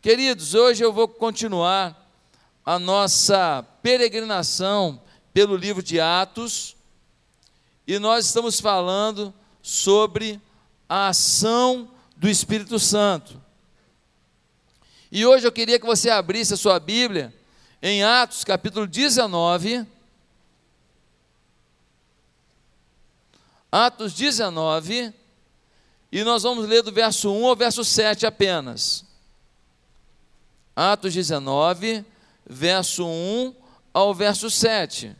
Queridos, hoje eu vou continuar a nossa peregrinação pelo livro de Atos e nós estamos falando sobre a ação do Espírito Santo. E hoje eu queria que você abrisse a sua Bíblia em Atos capítulo 19. Atos 19, e nós vamos ler do verso 1 ao verso 7 apenas. Atos 19, verso 1 ao verso 7.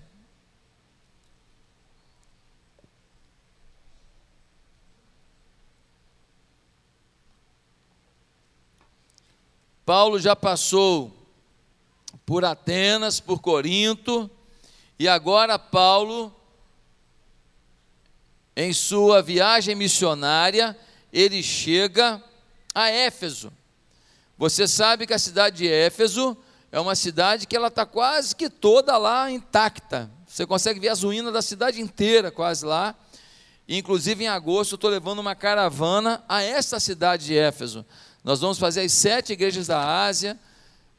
Paulo já passou por Atenas, por Corinto, e agora Paulo, em sua viagem missionária, ele chega a Éfeso. Você sabe que a cidade de Éfeso é uma cidade que ela está quase que toda lá intacta. Você consegue ver as ruínas da cidade inteira quase lá. Inclusive em agosto eu estou levando uma caravana a esta cidade de Éfeso. Nós vamos fazer as sete igrejas da Ásia,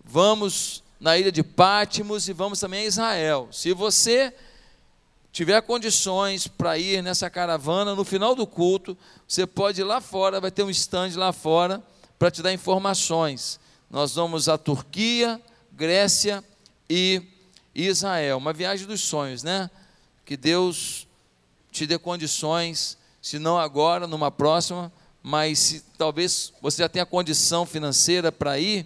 vamos na ilha de Pátimos e vamos também a Israel. Se você tiver condições para ir nessa caravana, no final do culto, você pode ir lá fora, vai ter um stand lá fora para te dar informações. Nós vamos à Turquia, Grécia e Israel. Uma viagem dos sonhos, né? Que Deus te dê condições, se não agora, numa próxima, mas se talvez você já tenha condição financeira para ir,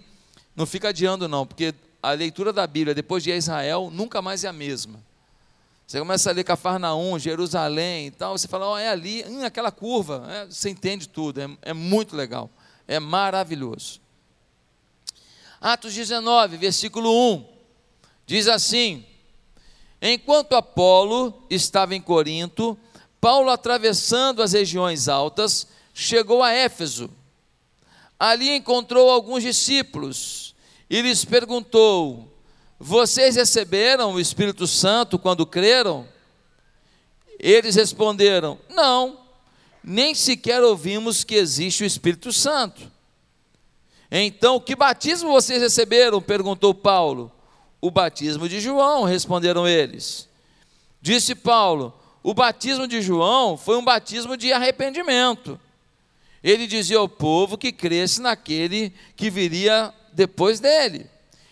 não fica adiando não, porque a leitura da Bíblia depois de Israel nunca mais é a mesma. Você começa a ler Cafarnaum, Jerusalém e tal, você fala, oh, é ali, hum, aquela curva, é, você entende tudo, é, é muito legal. É maravilhoso. Atos 19, versículo 1, diz assim: Enquanto Apolo estava em Corinto, Paulo, atravessando as regiões altas, chegou a Éfeso. Ali encontrou alguns discípulos e lhes perguntou: Vocês receberam o Espírito Santo quando creram? Eles responderam: Não nem sequer ouvimos que existe o Espírito Santo. Então, que batismo vocês receberam? perguntou Paulo. O batismo de João, responderam eles. Disse Paulo: O batismo de João foi um batismo de arrependimento. Ele dizia ao povo que cresce naquele que viria depois dele,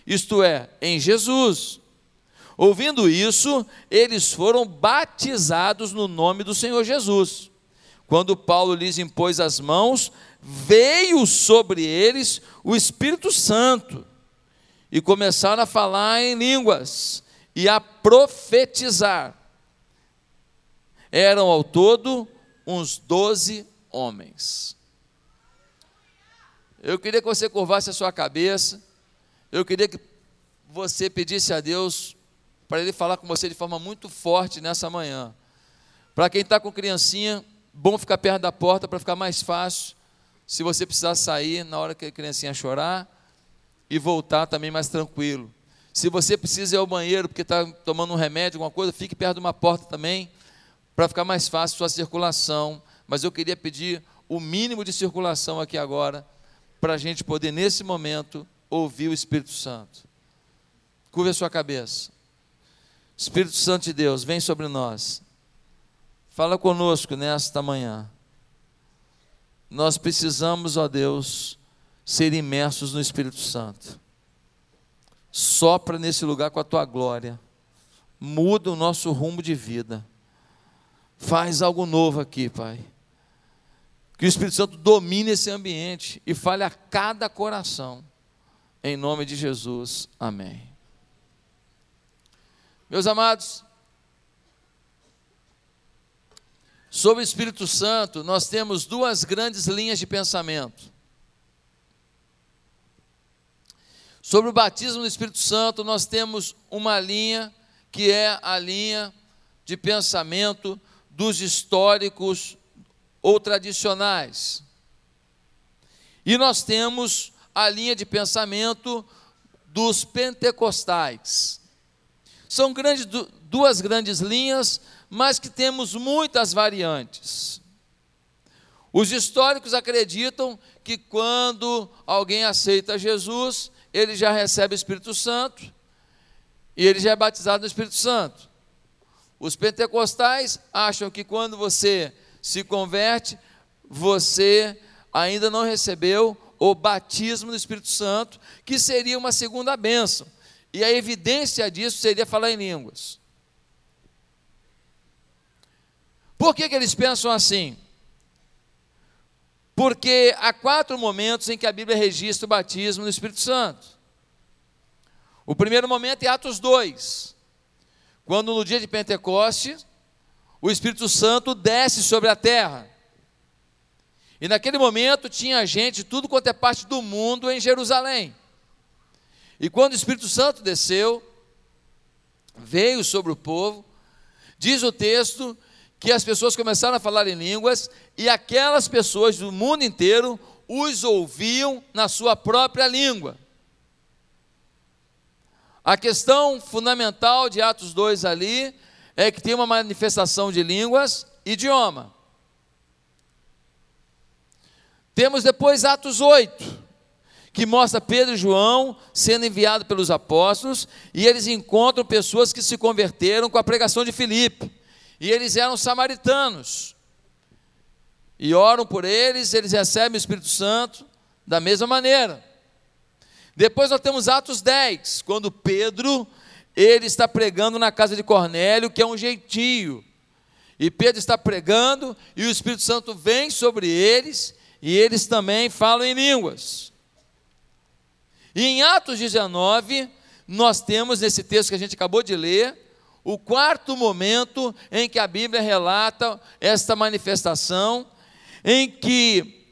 isto é, em Jesus. Ouvindo isso, eles foram batizados no nome do Senhor Jesus. Quando Paulo lhes impôs as mãos, veio sobre eles o Espírito Santo e começaram a falar em línguas e a profetizar. Eram ao todo uns doze homens. Eu queria que você curvasse a sua cabeça, eu queria que você pedisse a Deus para Ele falar com você de forma muito forte nessa manhã. Para quem está com criancinha, bom ficar perto da porta para ficar mais fácil. Se você precisar sair na hora que a criancinha chorar e voltar também mais tranquilo. Se você precisa ir ao banheiro porque está tomando um remédio, alguma coisa, fique perto de uma porta também para ficar mais fácil sua circulação. Mas eu queria pedir o mínimo de circulação aqui agora para a gente poder nesse momento ouvir o Espírito Santo. Curva a sua cabeça. Espírito Santo de Deus, vem sobre nós. Fala conosco nesta manhã. Nós precisamos, ó Deus, ser imersos no Espírito Santo. Sopra nesse lugar com a tua glória. Muda o nosso rumo de vida. Faz algo novo aqui, Pai. Que o Espírito Santo domine esse ambiente e fale a cada coração. Em nome de Jesus. Amém. Meus amados, Sobre o Espírito Santo, nós temos duas grandes linhas de pensamento. Sobre o batismo do Espírito Santo, nós temos uma linha que é a linha de pensamento dos históricos ou tradicionais. E nós temos a linha de pensamento dos pentecostais. São grandes, duas grandes linhas, mas que temos muitas variantes. Os históricos acreditam que quando alguém aceita Jesus, ele já recebe o Espírito Santo e ele já é batizado no Espírito Santo. Os pentecostais acham que quando você se converte, você ainda não recebeu o batismo no Espírito Santo, que seria uma segunda bênção. E a evidência disso seria falar em línguas. Por que, que eles pensam assim? Porque há quatro momentos em que a Bíblia registra o batismo no Espírito Santo. O primeiro momento é Atos 2, quando no dia de Pentecostes, o Espírito Santo desce sobre a terra. E naquele momento tinha gente tudo quanto é parte do mundo em Jerusalém. E quando o Espírito Santo desceu, veio sobre o povo, diz o texto que as pessoas começaram a falar em línguas e aquelas pessoas do mundo inteiro os ouviam na sua própria língua. A questão fundamental de Atos 2 ali é que tem uma manifestação de línguas, idioma. Temos depois Atos 8, que mostra Pedro e João sendo enviados pelos apóstolos e eles encontram pessoas que se converteram com a pregação de Filipe. E eles eram samaritanos. E oram por eles, eles recebem o Espírito Santo da mesma maneira. Depois nós temos Atos 10, quando Pedro ele está pregando na casa de Cornélio, que é um jeitinho. E Pedro está pregando e o Espírito Santo vem sobre eles e eles também falam em línguas. E em Atos 19, nós temos nesse texto que a gente acabou de ler, o quarto momento em que a Bíblia relata esta manifestação, em que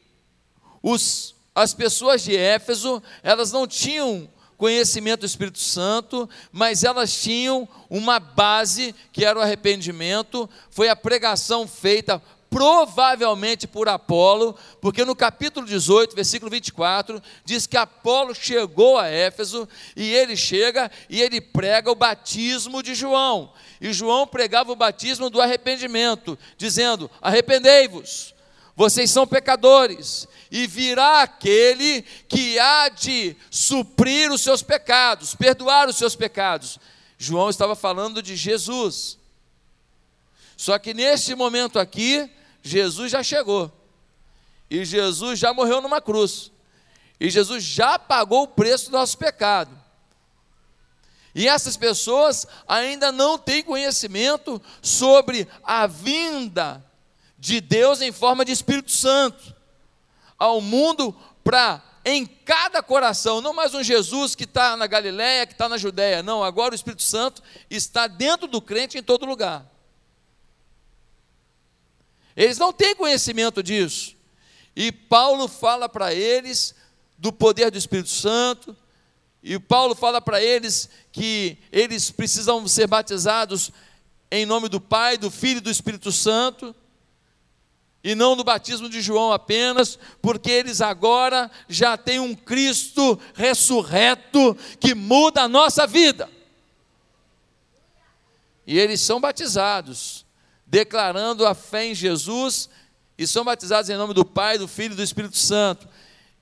os, as pessoas de Éfeso, elas não tinham conhecimento do Espírito Santo, mas elas tinham uma base que era o arrependimento, foi a pregação feita provavelmente por Apolo, porque no capítulo 18, versículo 24, diz que Apolo chegou a Éfeso e ele chega e ele prega o batismo de João. E João pregava o batismo do arrependimento, dizendo: Arrependei-vos, vocês são pecadores, e virá aquele que há de suprir os seus pecados, perdoar os seus pecados. João estava falando de Jesus. Só que neste momento aqui, Jesus já chegou. E Jesus já morreu numa cruz. E Jesus já pagou o preço do nosso pecado. E essas pessoas ainda não têm conhecimento sobre a vinda de Deus em forma de Espírito Santo ao mundo para em cada coração, não mais um Jesus que está na Galiléia, que está na Judéia, não, agora o Espírito Santo está dentro do crente em todo lugar. Eles não têm conhecimento disso. E Paulo fala para eles do poder do Espírito Santo, e Paulo fala para eles que eles precisam ser batizados em nome do Pai, do Filho e do Espírito Santo, e não no batismo de João apenas, porque eles agora já têm um Cristo ressurreto que muda a nossa vida. E eles são batizados declarando a fé em Jesus e são batizados em nome do Pai, do Filho e do Espírito Santo.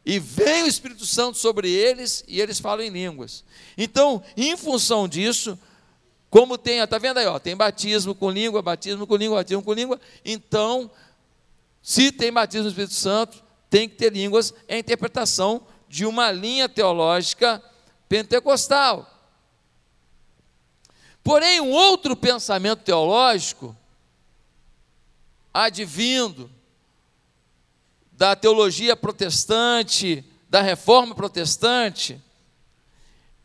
E vem o Espírito Santo sobre eles e eles falam em línguas. Então, em função disso, como tem, está vendo aí, ó, tem batismo com língua, batismo com língua, batismo com língua. Então, se tem batismo no Espírito Santo, tem que ter línguas, é a interpretação de uma linha teológica pentecostal. Porém, um outro pensamento teológico advindo da teologia protestante, da reforma protestante,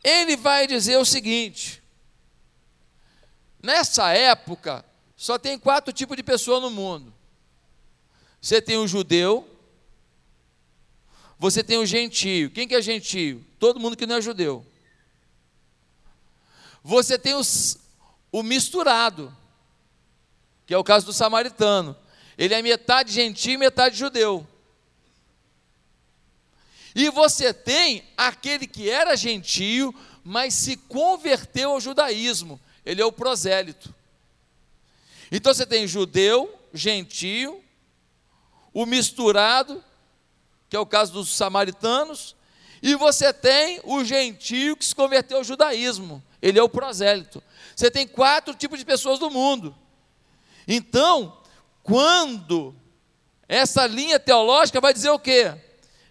ele vai dizer o seguinte: nessa época, só tem quatro tipos de pessoa no mundo. Você tem o judeu, você tem o gentio. Quem que é gentio? Todo mundo que não é judeu. Você tem os, o misturado, que é o caso do samaritano. Ele é metade gentio e metade judeu. E você tem aquele que era gentio, mas se converteu ao judaísmo. Ele é o prosélito. Então você tem judeu, gentio, o misturado, que é o caso dos samaritanos, e você tem o gentio que se converteu ao judaísmo, ele é o prosélito. Você tem quatro tipos de pessoas no mundo. Então, quando essa linha teológica vai dizer o quê?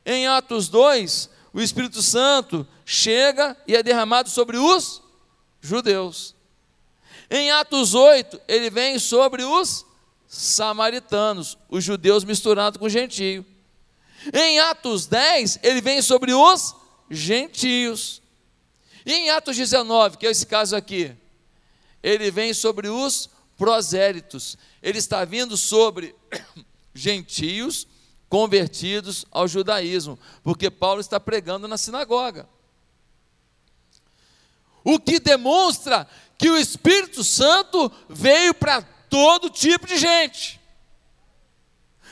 Em Atos 2, o Espírito Santo chega e é derramado sobre os judeus. Em Atos 8, ele vem sobre os samaritanos, os judeus misturados com gentio. Em Atos 10, ele vem sobre os gentios. E em Atos 19, que é esse caso aqui, ele vem sobre os prosélitos. Ele está vindo sobre gentios convertidos ao judaísmo, porque Paulo está pregando na sinagoga. O que demonstra que o Espírito Santo veio para todo tipo de gente.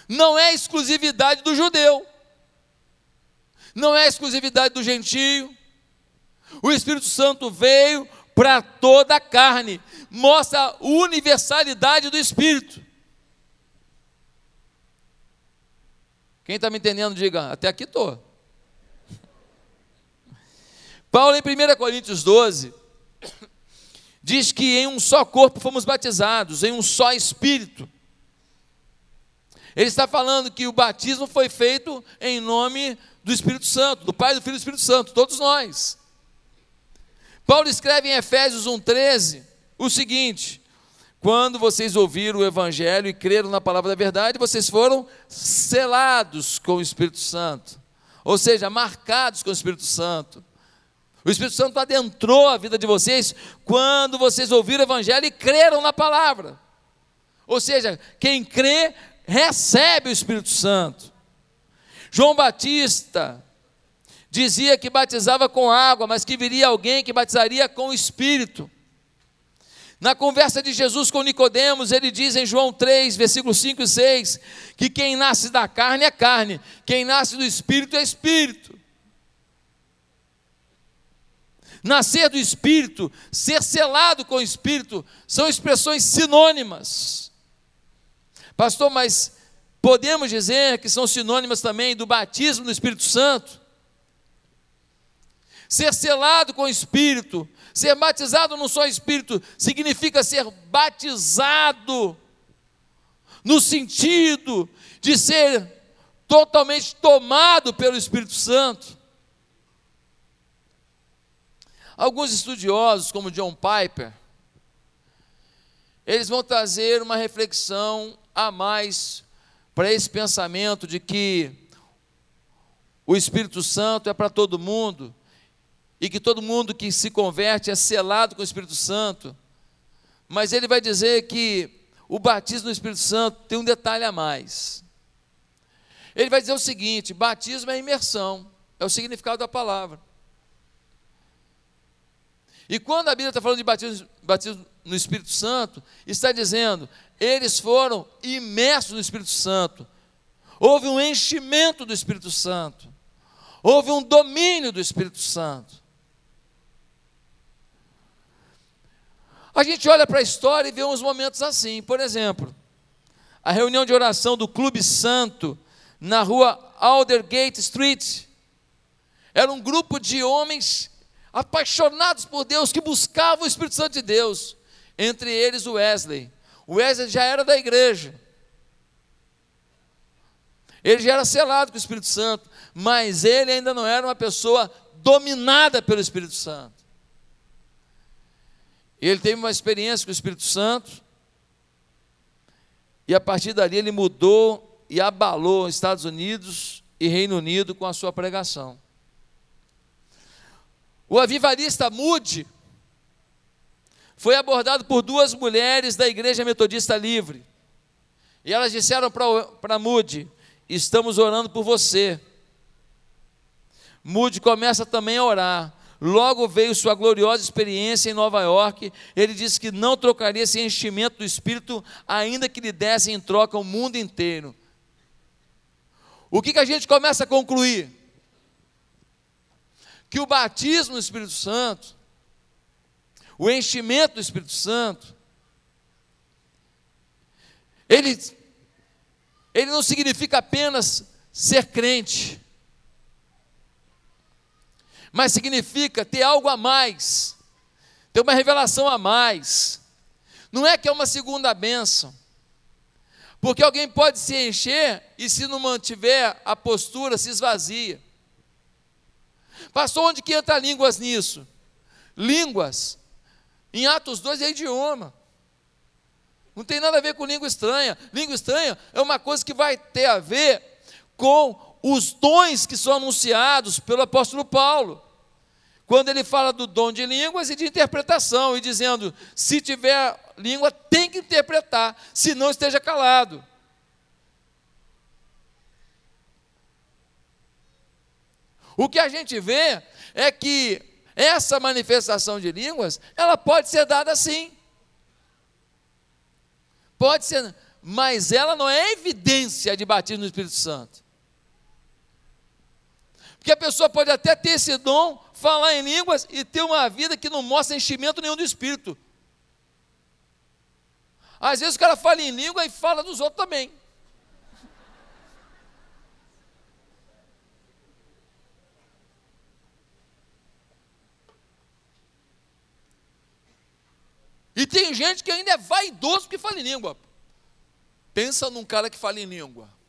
Não é exclusividade do judeu, não é exclusividade do gentio. O Espírito Santo veio para toda a carne, mostra a universalidade do Espírito. Quem está me entendendo, diga, até aqui estou. Paulo, em 1 Coríntios 12, diz que em um só corpo fomos batizados, em um só espírito. Ele está falando que o batismo foi feito em nome do Espírito Santo, do Pai, do Filho e do Espírito Santo, todos nós. Paulo escreve em Efésios 1,13 o seguinte: quando vocês ouviram o Evangelho e creram na palavra da verdade, vocês foram selados com o Espírito Santo, ou seja, marcados com o Espírito Santo. O Espírito Santo adentrou a vida de vocês quando vocês ouviram o Evangelho e creram na palavra. Ou seja, quem crê, recebe o Espírito Santo. João Batista dizia que batizava com água, mas que viria alguém que batizaria com o Espírito. Na conversa de Jesus com Nicodemos, ele diz em João 3, versículos 5 e 6, que quem nasce da carne é carne, quem nasce do espírito é espírito. Nascer do Espírito, ser selado com o Espírito, são expressões sinônimas. Pastor, mas podemos dizer que são sinônimas também do batismo do Espírito Santo? Ser selado com o Espírito, ser batizado no só Espírito, significa ser batizado no sentido de ser totalmente tomado pelo Espírito Santo. Alguns estudiosos, como John Piper, eles vão trazer uma reflexão a mais para esse pensamento de que o Espírito Santo é para todo mundo e que todo mundo que se converte é selado com o Espírito Santo. Mas ele vai dizer que o batismo no Espírito Santo tem um detalhe a mais. Ele vai dizer o seguinte: batismo é imersão, é o significado da palavra. E quando a Bíblia está falando de batismo, batismo no Espírito Santo, está dizendo, eles foram imersos no Espírito Santo. Houve um enchimento do Espírito Santo. Houve um domínio do Espírito Santo. A gente olha para a história e vê uns momentos assim. Por exemplo, a reunião de oração do Clube Santo na rua Aldergate Street. Era um grupo de homens apaixonados por Deus, que buscavam o Espírito Santo de Deus, entre eles o Wesley. O Wesley já era da igreja. Ele já era selado com o Espírito Santo, mas ele ainda não era uma pessoa dominada pelo Espírito Santo. Ele teve uma experiência com o Espírito Santo, e a partir dali ele mudou e abalou Estados Unidos e Reino Unido com a sua pregação. O avivalista Mude foi abordado por duas mulheres da Igreja Metodista Livre. E elas disseram para Mude: Estamos orando por você. Mude começa também a orar. Logo veio sua gloriosa experiência em Nova York. Ele disse que não trocaria esse enchimento do Espírito, ainda que lhe desse em troca o mundo inteiro. O que, que a gente começa a concluir? que o batismo do Espírito Santo, o enchimento do Espírito Santo, ele, ele não significa apenas ser crente. Mas significa ter algo a mais, ter uma revelação a mais. Não é que é uma segunda bênção. Porque alguém pode se encher e, se não mantiver a postura, se esvazia. Passou onde que entra línguas nisso? Línguas. Em Atos 2 é idioma. Não tem nada a ver com língua estranha. Língua estranha é uma coisa que vai ter a ver com os dons que são anunciados pelo apóstolo Paulo. Quando ele fala do dom de línguas e de interpretação, e dizendo: se tiver língua, tem que interpretar, se não esteja calado. O que a gente vê é que essa manifestação de línguas, ela pode ser dada sim. Pode ser, mas ela não é evidência de batismo no Espírito Santo. Porque a pessoa pode até ter esse dom, falar em línguas e ter uma vida que não mostra enchimento nenhum do Espírito. Às vezes o cara fala em língua e fala dos outros também. E tem gente que ainda é vaidoso porque fala em língua. Pensa num cara que fala em língua.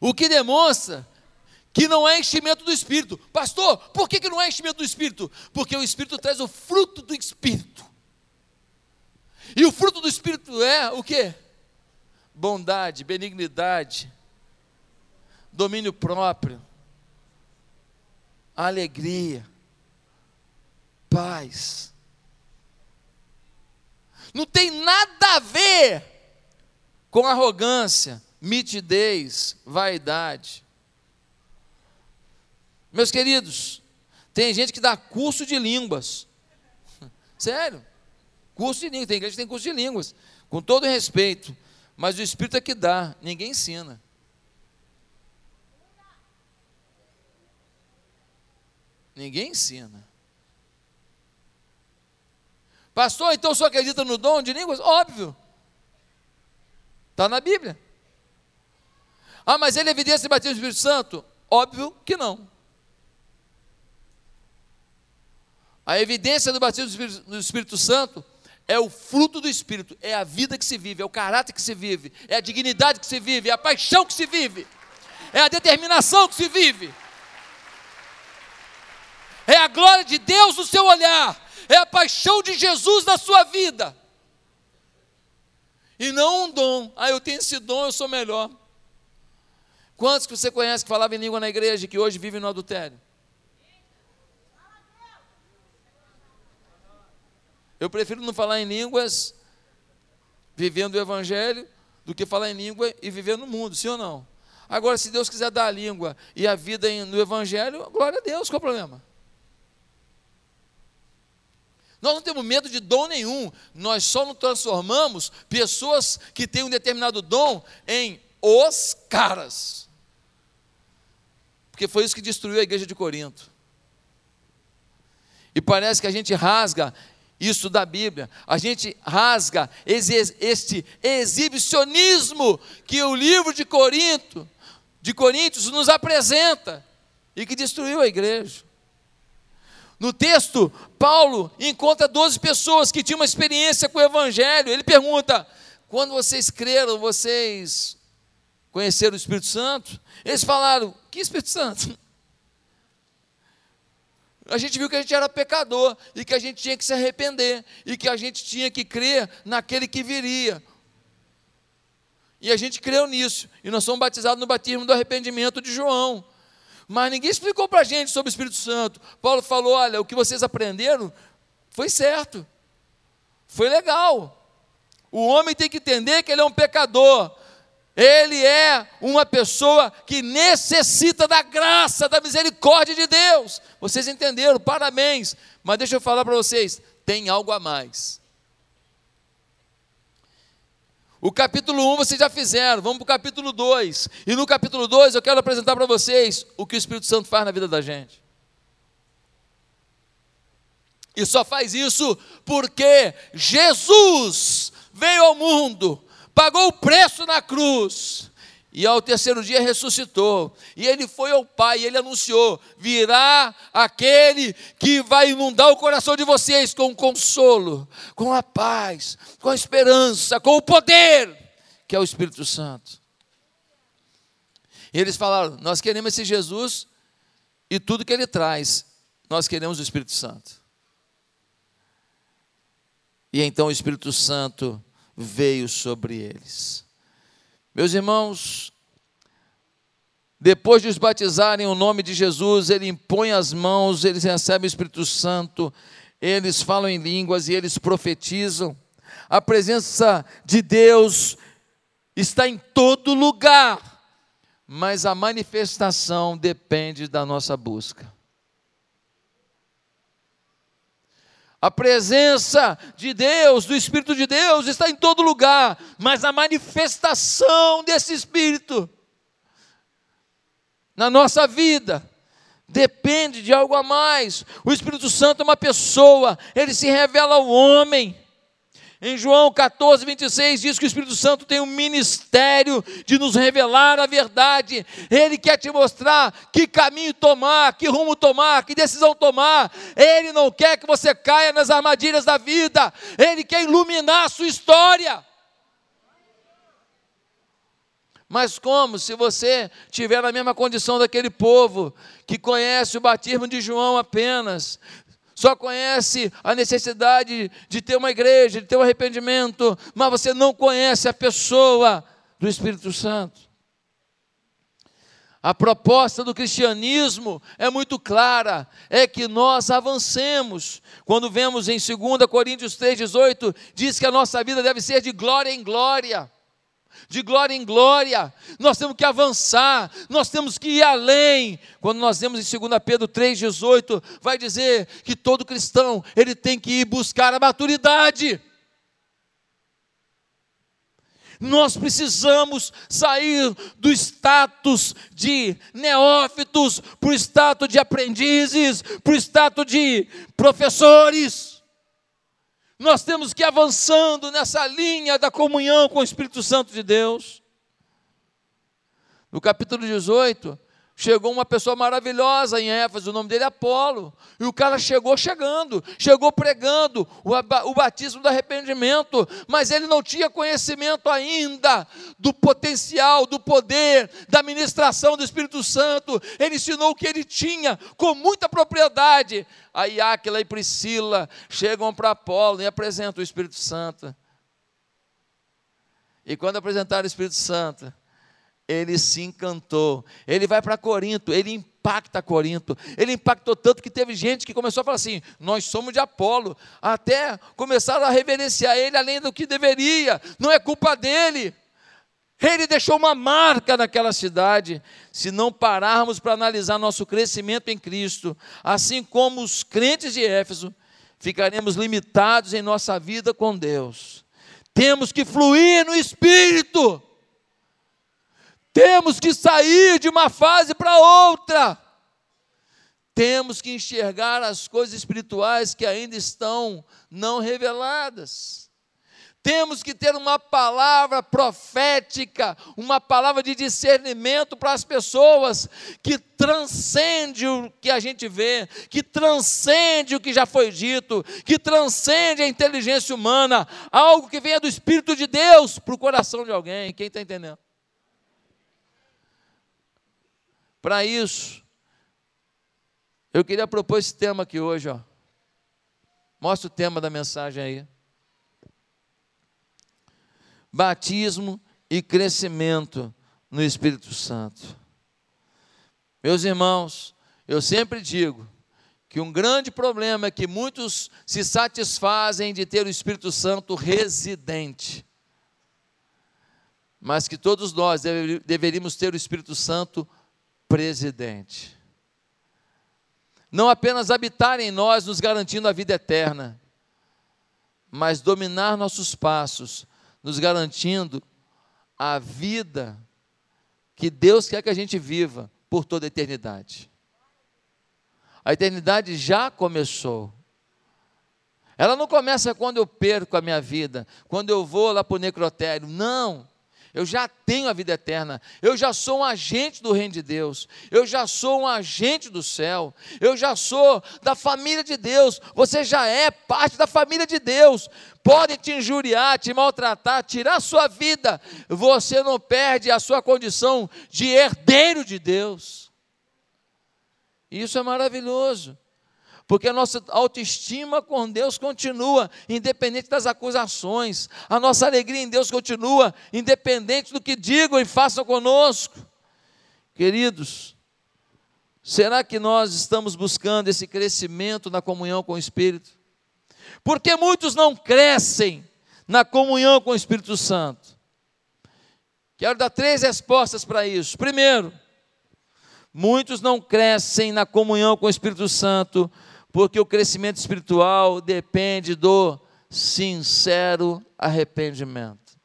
O que demonstra que não é enchimento do Espírito. Pastor, por que, que não é enchimento do Espírito? Porque o Espírito traz o fruto do Espírito. E o fruto do Espírito é o que? Bondade, benignidade, domínio próprio, alegria, paz. Não tem nada a ver com arrogância, mitidez, vaidade. Meus queridos, tem gente que dá curso de línguas. Sério. Curso de línguas. Tem igreja que tem curso de línguas. Com todo respeito. Mas o Espírito é que dá. Ninguém ensina. Ninguém ensina. Pastor, então o senhor acredita no dom de línguas? Óbvio. Está na Bíblia. Ah, mas ele é evidência de batismo do Espírito Santo? Óbvio que não. A evidência do batismo do Espírito, Santo é o fruto do Espírito, é a vida que se vive, é o caráter que se vive, é a dignidade que se vive, é a paixão que se vive, é a determinação que se vive, é a glória de Deus no seu olhar, é a paixão de Jesus na sua vida. E não um dom. Ah, eu tenho esse dom, eu sou melhor. Quantos que você conhece que falavam em língua na igreja que hoje vivem no adultério? Eu prefiro não falar em línguas vivendo o evangelho do que falar em língua e viver no mundo, sim ou não? Agora, se Deus quiser dar a língua e a vida no evangelho, glória a Deus, qual é o problema? Nós não temos medo de dom nenhum, nós só não transformamos pessoas que têm um determinado dom em os caras. Porque foi isso que destruiu a igreja de Corinto. E parece que a gente rasga isso da Bíblia, a gente rasga este exibicionismo que o livro de Corinto, de Coríntios nos apresenta e que destruiu a igreja. No texto, Paulo encontra 12 pessoas que tinham uma experiência com o Evangelho. Ele pergunta: quando vocês creram, vocês conheceram o Espírito Santo? Eles falaram: que Espírito Santo? A gente viu que a gente era pecador e que a gente tinha que se arrepender e que a gente tinha que crer naquele que viria. E a gente creu nisso. E nós somos batizados no batismo do arrependimento de João. Mas ninguém explicou para a gente sobre o Espírito Santo. Paulo falou: olha, o que vocês aprenderam foi certo, foi legal. O homem tem que entender que ele é um pecador. Ele é uma pessoa que necessita da graça, da misericórdia de Deus. Vocês entenderam? Parabéns. Mas deixa eu falar para vocês: tem algo a mais. O capítulo 1 vocês já fizeram, vamos para o capítulo 2. E no capítulo 2 eu quero apresentar para vocês o que o Espírito Santo faz na vida da gente. E só faz isso porque Jesus veio ao mundo pagou o preço na cruz. E ao terceiro dia ressuscitou. E ele foi ao Pai, e ele anunciou: virá aquele que vai inundar o coração de vocês com consolo, com a paz, com a esperança, com o poder, que é o Espírito Santo. E eles falaram: Nós queremos esse Jesus e tudo que ele traz, nós queremos o Espírito Santo. E então o Espírito Santo veio sobre eles. Meus irmãos, depois de os batizarem em nome de Jesus, ele impõe as mãos, eles recebem o Espírito Santo, eles falam em línguas e eles profetizam. A presença de Deus está em todo lugar, mas a manifestação depende da nossa busca. A presença de Deus, do Espírito de Deus, está em todo lugar, mas a manifestação desse Espírito na nossa vida depende de algo a mais. O Espírito Santo é uma pessoa, ele se revela ao homem. Em João 14, 26 diz que o Espírito Santo tem um ministério de nos revelar a verdade. Ele quer te mostrar que caminho tomar, que rumo tomar, que decisão tomar. Ele não quer que você caia nas armadilhas da vida. Ele quer iluminar a sua história. Mas como se você tiver na mesma condição daquele povo que conhece o batismo de João apenas, só conhece a necessidade de ter uma igreja, de ter um arrependimento, mas você não conhece a pessoa do Espírito Santo. A proposta do cristianismo é muito clara, é que nós avancemos. Quando vemos em 2 Coríntios 3,18, diz que a nossa vida deve ser de glória em glória de glória em glória, nós temos que avançar, nós temos que ir além. Quando nós vemos em 2 Pedro 3,18, vai dizer que todo cristão ele tem que ir buscar a maturidade. Nós precisamos sair do status de neófitos para o status de aprendizes, para o status de professores. Nós temos que ir avançando nessa linha da comunhão com o Espírito Santo de Deus. No capítulo 18, Chegou uma pessoa maravilhosa em Éfeso, o nome dele é Apolo. E o cara chegou chegando, chegou pregando o, batismo do arrependimento, mas ele não tinha conhecimento ainda do potencial, do poder, da ministração do Espírito Santo. Ele ensinou o que ele tinha com muita propriedade. Aí Áquila e Priscila chegam para Apolo e apresentam o Espírito Santo. E quando apresentaram o Espírito Santo, ele se encantou. Ele vai para Corinto, ele impacta Corinto. Ele impactou tanto que teve gente que começou a falar assim: nós somos de Apolo. Até começaram a reverenciar ele além do que deveria. Não é culpa dele. Ele deixou uma marca naquela cidade. Se não pararmos para analisar nosso crescimento em Cristo, assim como os crentes de Éfeso, ficaremos limitados em nossa vida com Deus. Temos que fluir no Espírito. Temos que sair de uma fase para outra. Temos que enxergar as coisas espirituais que ainda estão não reveladas. Temos que ter uma palavra profética, uma palavra de discernimento para as pessoas que transcende o que a gente vê, que transcende o que já foi dito, que transcende a inteligência humana, algo que venha do Espírito de Deus para o coração de alguém. Quem está entendendo? Para isso, eu queria propor esse tema aqui hoje, ó. Mostra o tema da mensagem aí. Batismo e crescimento no Espírito Santo. Meus irmãos, eu sempre digo que um grande problema é que muitos se satisfazem de ter o Espírito Santo residente, mas que todos nós deveríamos ter o Espírito Santo residente presidente. Não apenas habitar em nós, nos garantindo a vida eterna, mas dominar nossos passos, nos garantindo a vida que Deus quer que a gente viva por toda a eternidade. A eternidade já começou. Ela não começa quando eu perco a minha vida, quando eu vou lá para o necrotério. Não. Eu já tenho a vida eterna, eu já sou um agente do reino de Deus, eu já sou um agente do céu, eu já sou da família de Deus, você já é parte da família de Deus. Podem te injuriar, te maltratar, tirar a sua vida, você não perde a sua condição de herdeiro de Deus. Isso é maravilhoso porque a nossa autoestima com Deus continua, independente das acusações, a nossa alegria em Deus continua, independente do que digam e façam conosco. Queridos, será que nós estamos buscando esse crescimento na comunhão com o Espírito? Porque muitos não crescem na comunhão com o Espírito Santo. Quero dar três respostas para isso. Primeiro, muitos não crescem na comunhão com o Espírito Santo porque o crescimento espiritual depende do sincero arrependimento.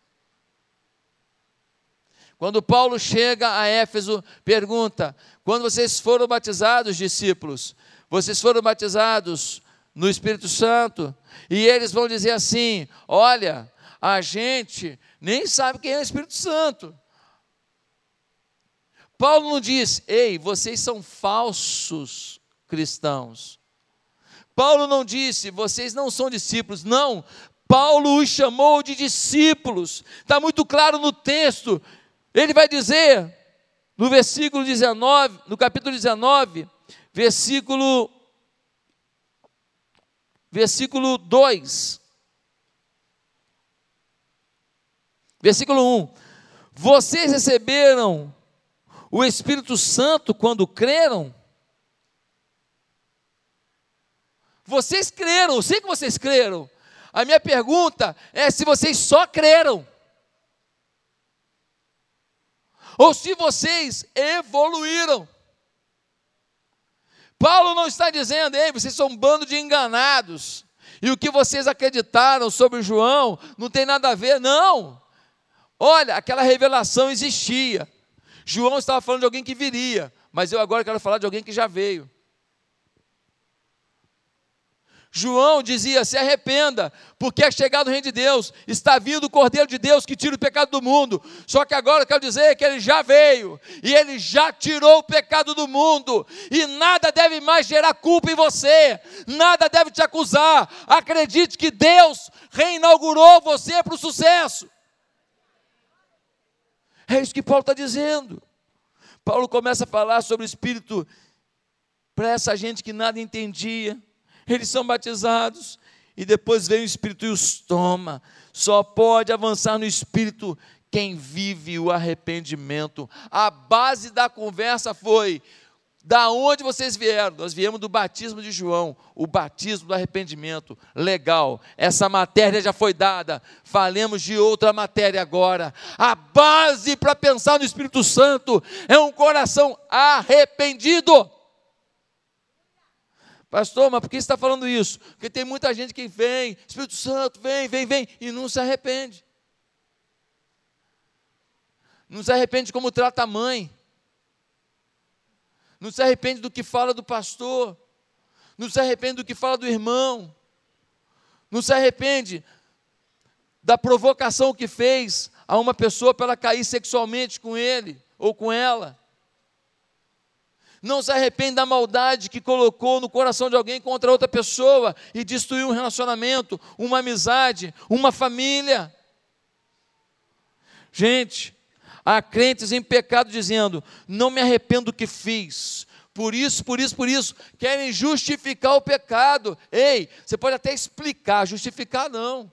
Quando Paulo chega a Éfeso, pergunta: quando vocês foram batizados, discípulos, vocês foram batizados no Espírito Santo? E eles vão dizer assim: olha, a gente nem sabe quem é o Espírito Santo. Paulo não diz, ei, vocês são falsos cristãos. Paulo não disse, vocês não são discípulos, não. Paulo os chamou de discípulos, está muito claro no texto. Ele vai dizer, no versículo 19, no capítulo 19, versículo, versículo 2. Versículo 1: Vocês receberam o Espírito Santo quando creram? Vocês creram, eu sei que vocês creram. A minha pergunta é se vocês só creram. Ou se vocês evoluíram. Paulo não está dizendo, ei, vocês são um bando de enganados. E o que vocês acreditaram sobre João não tem nada a ver, não. Olha, aquela revelação existia. João estava falando de alguém que viria, mas eu agora quero falar de alguém que já veio. João dizia: se arrependa, porque é chegado o reino de Deus, está vindo o Cordeiro de Deus que tira o pecado do mundo. Só que agora eu quero dizer que ele já veio e ele já tirou o pecado do mundo, e nada deve mais gerar culpa em você, nada deve te acusar. Acredite que Deus reinaugurou você para o sucesso. É isso que Paulo está dizendo. Paulo começa a falar sobre o Espírito para essa gente que nada entendia eles são batizados e depois vem o Espírito e os toma. Só pode avançar no Espírito quem vive o arrependimento. A base da conversa foi: da onde vocês vieram? Nós viemos do batismo de João, o batismo do arrependimento. Legal, essa matéria já foi dada. Falemos de outra matéria agora. A base para pensar no Espírito Santo é um coração arrependido. Pastor, mas por que você está falando isso? Porque tem muita gente que vem, Espírito Santo, vem, vem, vem, e não se arrepende. Não se arrepende como trata a mãe. Não se arrepende do que fala do pastor. Não se arrepende do que fala do irmão. Não se arrepende da provocação que fez a uma pessoa para ela cair sexualmente com ele ou com ela não se arrepende da maldade que colocou no coração de alguém contra outra pessoa e destruiu um relacionamento, uma amizade, uma família. Gente, há crentes em pecado dizendo: não me arrependo do que fiz. Por isso, por isso, por isso, querem justificar o pecado. Ei, você pode até explicar, justificar não.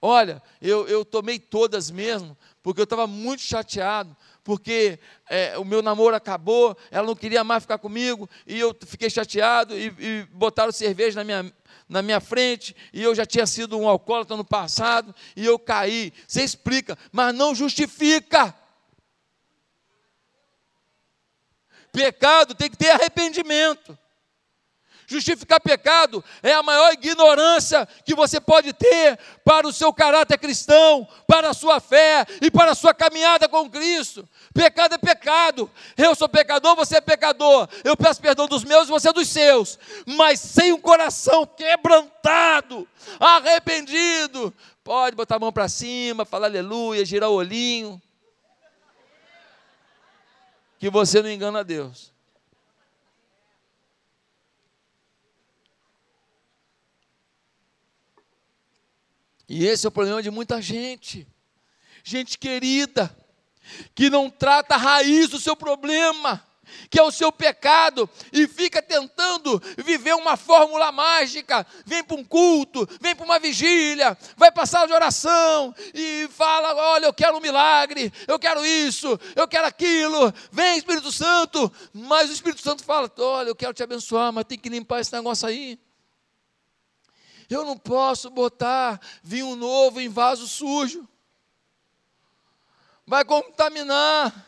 Olha, eu, eu tomei todas mesmo, porque eu estava muito chateado, porque é, o meu namoro acabou, ela não queria mais ficar comigo, e eu fiquei chateado, e, e botaram cerveja na minha, na minha frente, e eu já tinha sido um alcoólatra no passado, e eu caí. Você explica, mas não justifica. Pecado tem que ter arrependimento. Justificar pecado é a maior ignorância que você pode ter para o seu caráter cristão, para a sua fé e para a sua caminhada com Cristo. Pecado é pecado. Eu sou pecador, você é pecador. Eu peço perdão dos meus, você é dos seus. Mas sem um coração quebrantado, arrependido, pode botar a mão para cima, falar aleluia, girar o olhinho. Que você não engana Deus. E esse é o problema de muita gente, gente querida, que não trata a raiz do seu problema, que é o seu pecado, e fica tentando viver uma fórmula mágica. Vem para um culto, vem para uma vigília, vai passar de oração e fala: Olha, eu quero um milagre, eu quero isso, eu quero aquilo. Vem, Espírito Santo. Mas o Espírito Santo fala: Olha, eu quero te abençoar, mas tem que limpar esse negócio aí. Eu não posso botar vinho novo em vaso sujo. Vai contaminar.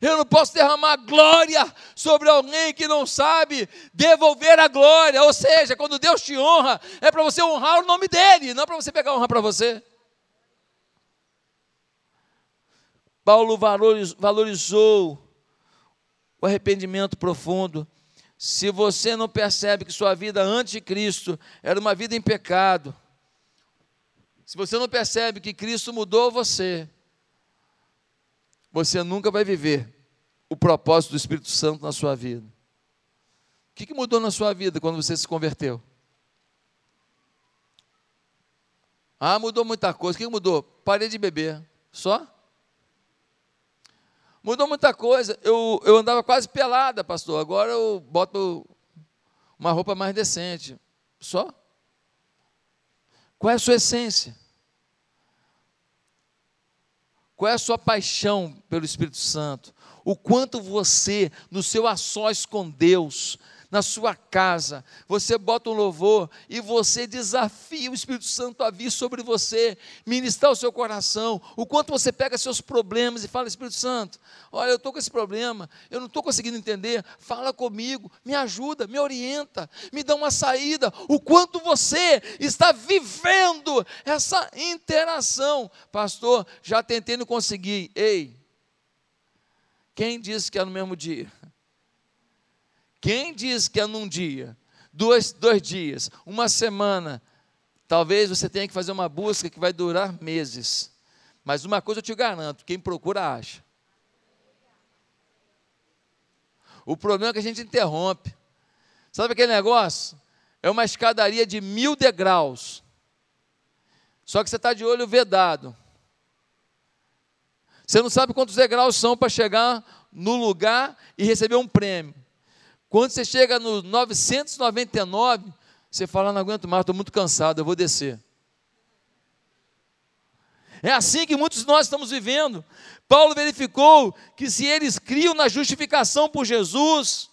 Eu não posso derramar glória sobre alguém que não sabe devolver a glória. Ou seja, quando Deus te honra, é para você honrar o nome dele, não é para você pegar honra para você. Paulo valorizou o arrependimento profundo se você não percebe que sua vida antes de Cristo era uma vida em pecado, se você não percebe que Cristo mudou você, você nunca vai viver o propósito do Espírito Santo na sua vida. O que, mudou na sua vida quando você se converteu? Ah, mudou muita coisa. O que mudou? Parei de beber. Só? Mudou muita coisa. Eu, eu andava quase pelada, pastor. Agora eu boto uma roupa mais decente. Só? Qual é a sua essência? Qual é a sua paixão pelo Espírito Santo? O quanto você, no seu a sós com Deus, na sua casa, você bota um louvor e você desafia o Espírito Santo a vir sobre você, ministrar o seu coração, o quanto você pega seus problemas e fala, Espírito Santo, olha, eu estou com esse problema, eu não estou conseguindo entender, fala comigo, me ajuda, me orienta, me dá uma saída, o quanto você está vivendo essa interação, pastor, já tentei não conseguir, ei, quem disse que é no mesmo dia? Quem diz que é num dia, dois, dois dias, uma semana, talvez você tenha que fazer uma busca que vai durar meses. Mas uma coisa eu te garanto: quem procura, acha. O problema é que a gente interrompe. Sabe aquele negócio? É uma escadaria de mil degraus. Só que você está de olho vedado. Você não sabe quantos degraus são para chegar no lugar e receber um prêmio. Quando você chega no 999, você fala: não aguento mais, estou muito cansado, eu vou descer. É assim que muitos de nós estamos vivendo. Paulo verificou que se eles criam na justificação por Jesus,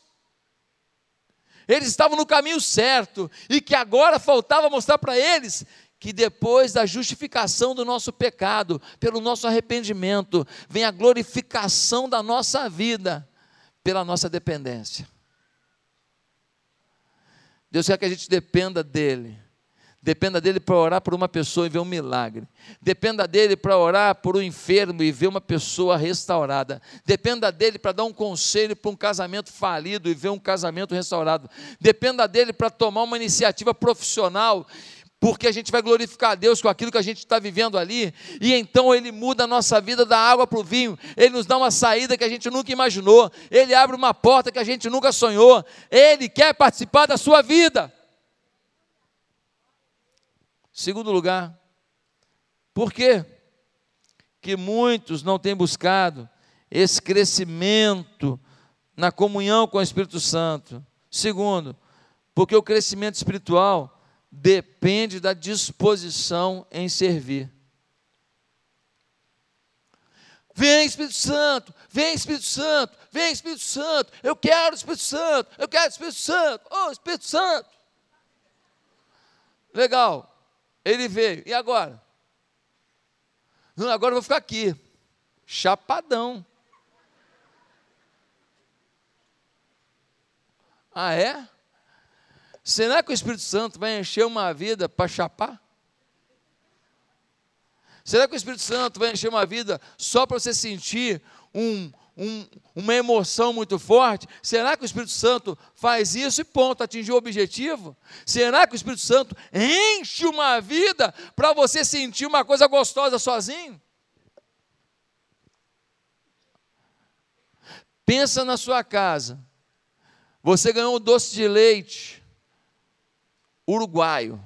eles estavam no caminho certo e que agora faltava mostrar para eles que depois da justificação do nosso pecado, pelo nosso arrependimento, vem a glorificação da nossa vida pela nossa dependência. Deus quer que a gente dependa dEle. Dependa dele para orar por uma pessoa e ver um milagre. Dependa dele para orar por um enfermo e ver uma pessoa restaurada. Dependa dele para dar um conselho para um casamento falido e ver um casamento restaurado. Dependa dele para tomar uma iniciativa profissional porque a gente vai glorificar a Deus com aquilo que a gente está vivendo ali, e então Ele muda a nossa vida da água para o vinho, Ele nos dá uma saída que a gente nunca imaginou, Ele abre uma porta que a gente nunca sonhou, Ele quer participar da sua vida. Segundo lugar, por quê? Que muitos não têm buscado esse crescimento na comunhão com o Espírito Santo. Segundo, porque o crescimento espiritual depende da disposição em servir. Vem Espírito Santo, vem Espírito Santo, vem Espírito Santo, eu quero Espírito Santo, eu quero Espírito Santo, oh Espírito Santo. Legal, ele veio, e agora? Agora eu vou ficar aqui, chapadão. Ah, é? Será que o Espírito Santo vai encher uma vida para chapar? Será que o Espírito Santo vai encher uma vida só para você sentir um, um, uma emoção muito forte? Será que o Espírito Santo faz isso e ponto, atingiu o objetivo? Será que o Espírito Santo enche uma vida para você sentir uma coisa gostosa sozinho? Pensa na sua casa. Você ganhou um doce de leite uruguaio.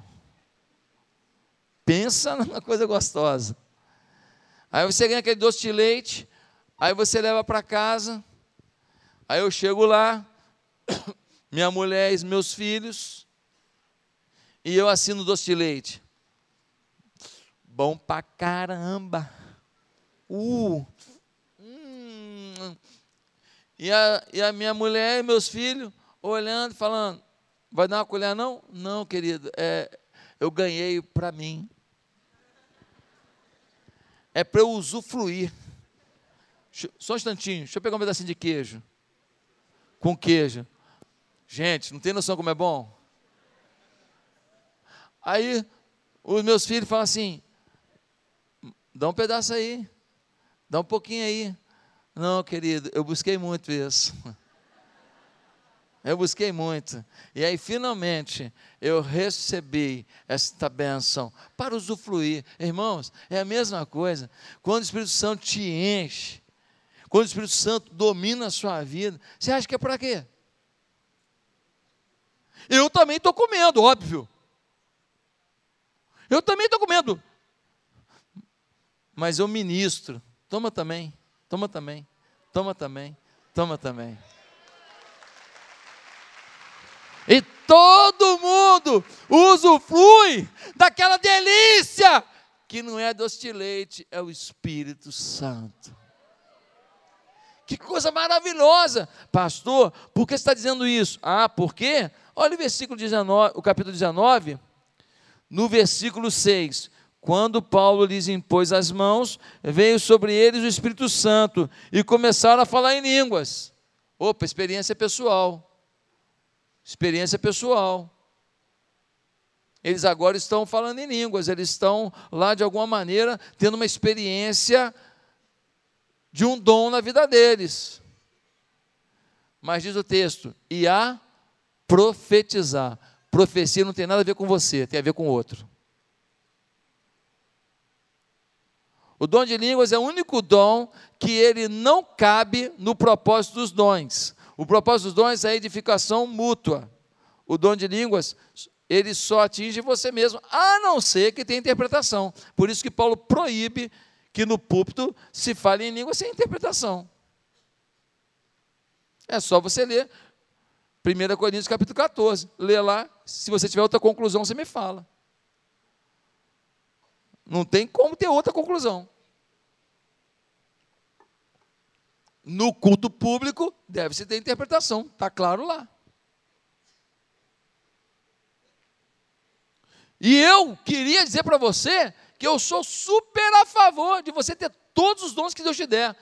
Pensa numa coisa gostosa. Aí você ganha aquele doce de leite, aí você leva para casa. Aí eu chego lá, minha mulher e meus filhos, e eu assino doce de leite. Bom pra caramba. Uh, e a, e a minha mulher e meus filhos olhando, falando: vai dar uma colher não? Não, querido, é, eu ganhei para mim. É para eu usufruir. Só um instantinho, deixa eu pegar um pedacinho de queijo. Com queijo. Gente, não tem noção como é bom? Aí, os meus filhos falam assim: dá um pedaço aí, dá um pouquinho aí. Não, querido, eu busquei muito isso. Eu busquei muito. E aí, finalmente, eu recebi esta bênção para usufruir. Irmãos, é a mesma coisa. Quando o Espírito Santo te enche, quando o Espírito Santo domina a sua vida, você acha que é para quê? Eu também estou comendo, óbvio. Eu também estou comendo. Mas eu ministro. Toma também. Toma também, toma também, toma também. E todo mundo usufrui daquela delícia que não é doce de leite, é o Espírito Santo. Que coisa maravilhosa, pastor. Por que você está dizendo isso? Ah, por quê? Olha o versículo 19, o capítulo 19, no versículo 6. Quando Paulo lhes impôs as mãos, veio sobre eles o Espírito Santo e começaram a falar em línguas. Opa, experiência pessoal. Experiência pessoal. Eles agora estão falando em línguas, eles estão lá de alguma maneira tendo uma experiência de um dom na vida deles. Mas diz o texto: e a profetizar. Profecia não tem nada a ver com você, tem a ver com o outro. O dom de línguas é o único dom que ele não cabe no propósito dos dons. O propósito dos dons é a edificação mútua. O dom de línguas, ele só atinge você mesmo, a não ser que tenha interpretação. Por isso que Paulo proíbe que no púlpito se fale em língua sem interpretação. É só você ler 1 Coríntios capítulo 14. Lê lá, se você tiver outra conclusão, você me fala. Não tem como ter outra conclusão. No culto público, deve-se ter interpretação, está claro lá. E eu queria dizer para você que eu sou super a favor de você ter todos os dons que Deus te der.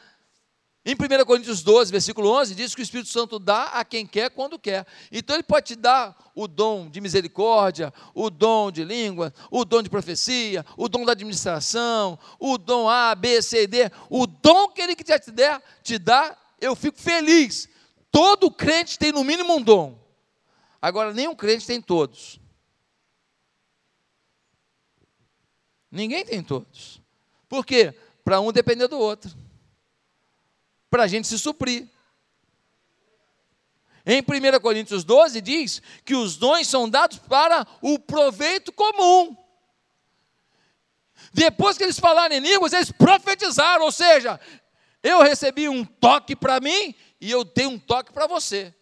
Em 1 Coríntios 12, versículo 11, diz que o Espírito Santo dá a quem quer quando quer. Então ele pode te dar o dom de misericórdia, o dom de língua, o dom de profecia, o dom da administração, o dom A, B, C, D. O dom que ele quiser te der, te dá, eu fico feliz. Todo crente tem no mínimo um dom. Agora, nenhum crente tem todos. Ninguém tem todos. Por quê? Para um depender do outro para a gente se suprir. Em 1 Coríntios 12 diz que os dons são dados para o proveito comum. Depois que eles falaram em línguas, eles profetizaram, ou seja, eu recebi um toque para mim e eu tenho um toque para você.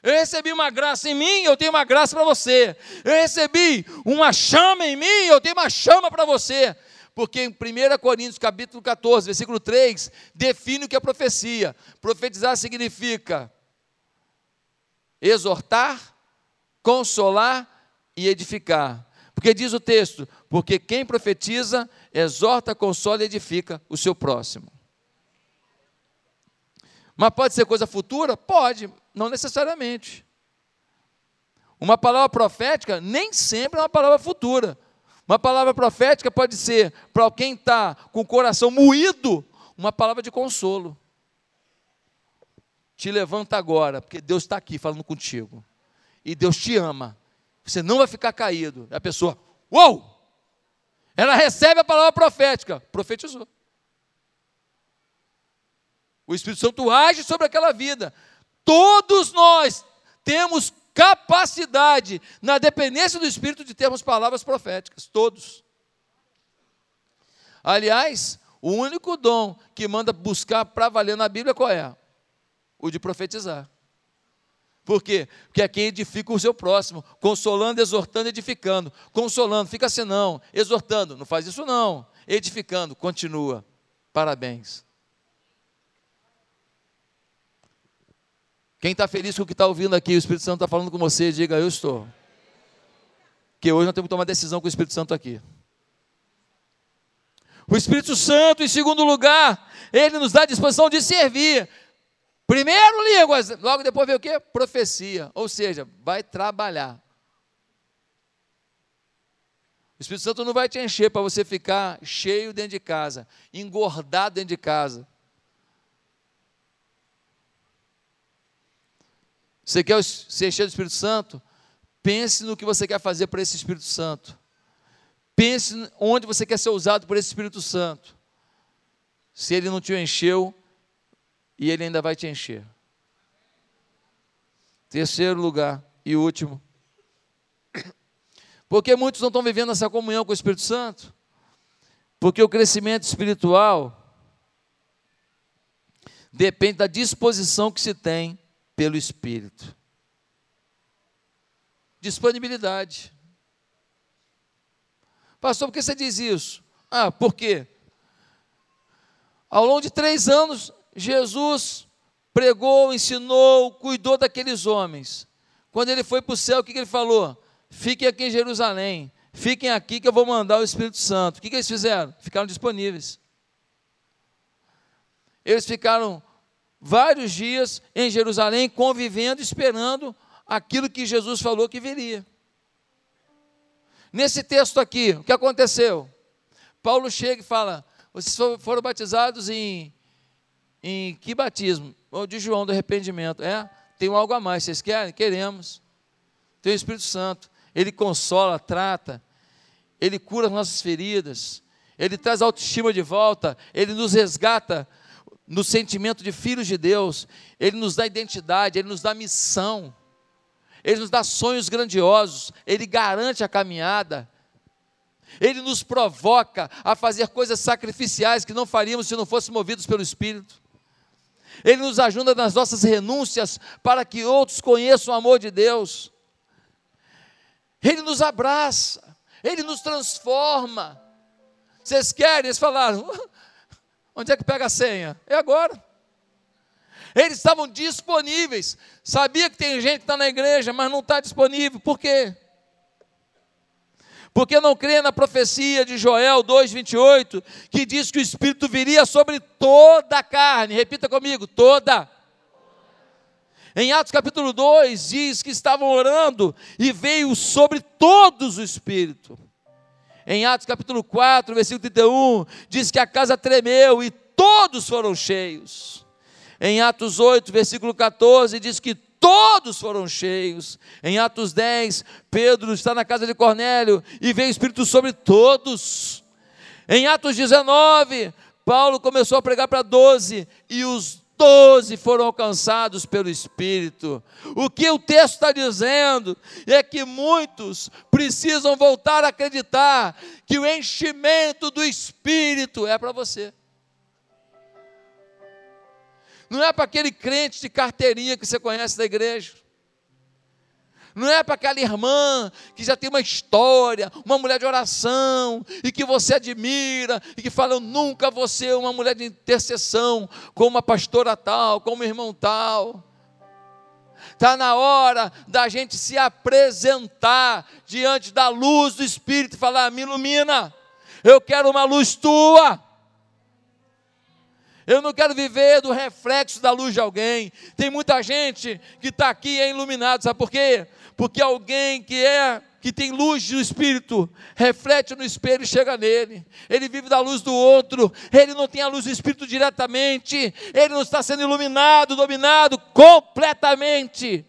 Eu recebi uma graça em mim, eu tenho uma graça para você. Eu recebi uma chama em mim, eu tenho uma chama para você. Porque em 1 Coríntios capítulo 14, versículo 3, define o que é profecia. Profetizar significa exortar, consolar e edificar. Porque diz o texto: porque quem profetiza, exorta, consola e edifica o seu próximo. Mas pode ser coisa futura? Pode, não necessariamente. Uma palavra profética nem sempre é uma palavra futura. Uma palavra profética pode ser, para quem está com o coração moído, uma palavra de consolo. Te levanta agora, porque Deus está aqui falando contigo. E Deus te ama. Você não vai ficar caído. A pessoa, uou! Ela recebe a palavra profética. Profetizou. O Espírito Santo age sobre aquela vida. Todos nós temos capacidade, na dependência do Espírito, de termos palavras proféticas. Todos. Aliás, o único dom que manda buscar para valer na Bíblia qual é? O de profetizar. Por quê? Porque é quem edifica o seu próximo, consolando, exortando, edificando. Consolando, fica assim não, exortando, não faz isso não. Edificando, continua. Parabéns. Quem está feliz com o que está ouvindo aqui, o Espírito Santo está falando com você, diga, eu estou. Que hoje nós temos que tomar decisão com o Espírito Santo aqui. O Espírito Santo, em segundo lugar, ele nos dá a disposição de servir. Primeiro línguas, logo depois vem o quê? Profecia. Ou seja, vai trabalhar. O Espírito Santo não vai te encher para você ficar cheio dentro de casa, engordado dentro de casa. Você quer ser cheio do Espírito Santo? Pense no que você quer fazer para esse Espírito Santo. Pense onde você quer ser usado por esse Espírito Santo. Se ele não te encheu, e ele ainda vai te encher. Terceiro lugar e último. Porque muitos não estão vivendo essa comunhão com o Espírito Santo? Porque o crescimento espiritual depende da disposição que se tem pelo Espírito. Disponibilidade. Pastor, por que você diz isso? Ah, por quê? Ao longo de três anos, Jesus pregou, ensinou, cuidou daqueles homens. Quando ele foi para o céu, o que, ele falou? Fiquem aqui em Jerusalém, fiquem aqui que eu vou mandar o Espírito Santo. O que, que eles fizeram? Ficaram disponíveis. Eles ficaram vários dias em Jerusalém, convivendo, esperando aquilo que Jesus falou que viria. Nesse texto aqui, o que aconteceu? Paulo chega e fala: vocês foram batizados em, em que batismo? Ou de João do arrependimento. É? Tem algo a mais, vocês querem? Queremos. Tem o Espírito Santo. Ele consola, trata, ele cura as nossas feridas, ele traz a autoestima de volta, ele nos resgata no sentimento de filhos de Deus, Ele nos dá identidade, Ele nos dá missão, Ele nos dá sonhos grandiosos, Ele garante a caminhada, Ele nos provoca a fazer coisas sacrificiais que não faríamos se não fossemos movidos pelo Espírito. Ele nos ajuda nas nossas renúncias para que outros conheçam o amor de Deus. Ele nos abraça, Ele nos transforma. Vocês querem? Eles falaram, Onde é que pega a senha? É agora. Eles estavam disponíveis. Sabia que tem gente que está na igreja, mas não está disponível. Por quê? Porque não crê na profecia de Joel 2,28, que diz que o Espírito viria sobre toda a carne. Repita comigo: toda. Em Atos capítulo 2, diz que estavam orando e veio sobre todos o Espírito. Em Atos capítulo 4, versículo 31, diz que a casa tremeu e todos foram cheios. Em Atos 8, versículo 14, diz que todos foram cheios. Em Atos 10, Pedro está na casa de Cornélio e veio o Espírito sobre todos. Em Atos 19, Paulo começou a pregar para 12 e os doze foram alcançados pelo Espírito. O que o texto está dizendo é que muitos precisam voltar a acreditar que o enchimento do Espírito é para você. Não é para aquele crente de carteirinha que você conhece da igreja não é para aquela irmã que já tem uma história, uma mulher de oração, e que você admira, e que fala: Eu nunca vou ser uma mulher de intercessão, como uma pastora tal, como um irmão tal. Está na hora da gente se apresentar diante da luz do Espírito e falar: Me ilumina, eu quero uma luz tua. Eu não quero viver do reflexo da luz de alguém. Tem muita gente que está aqui é iluminado, sabe por quê? Porque alguém que é que tem luz do Espírito, reflete no espelho e chega nele. Ele vive da luz do outro, ele não tem a luz do Espírito diretamente, ele não está sendo iluminado, dominado completamente.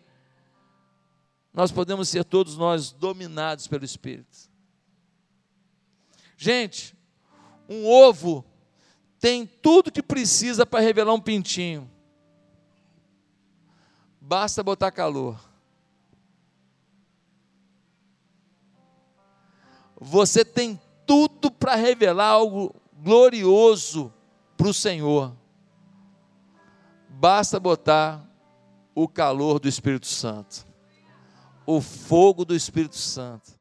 Nós podemos ser todos nós dominados pelo Espírito. Gente, um ovo tem tudo que precisa para revelar um pintinho. Basta botar calor. Você tem tudo para revelar algo glorioso para o Senhor. Basta botar o calor do Espírito Santo, o fogo do Espírito Santo.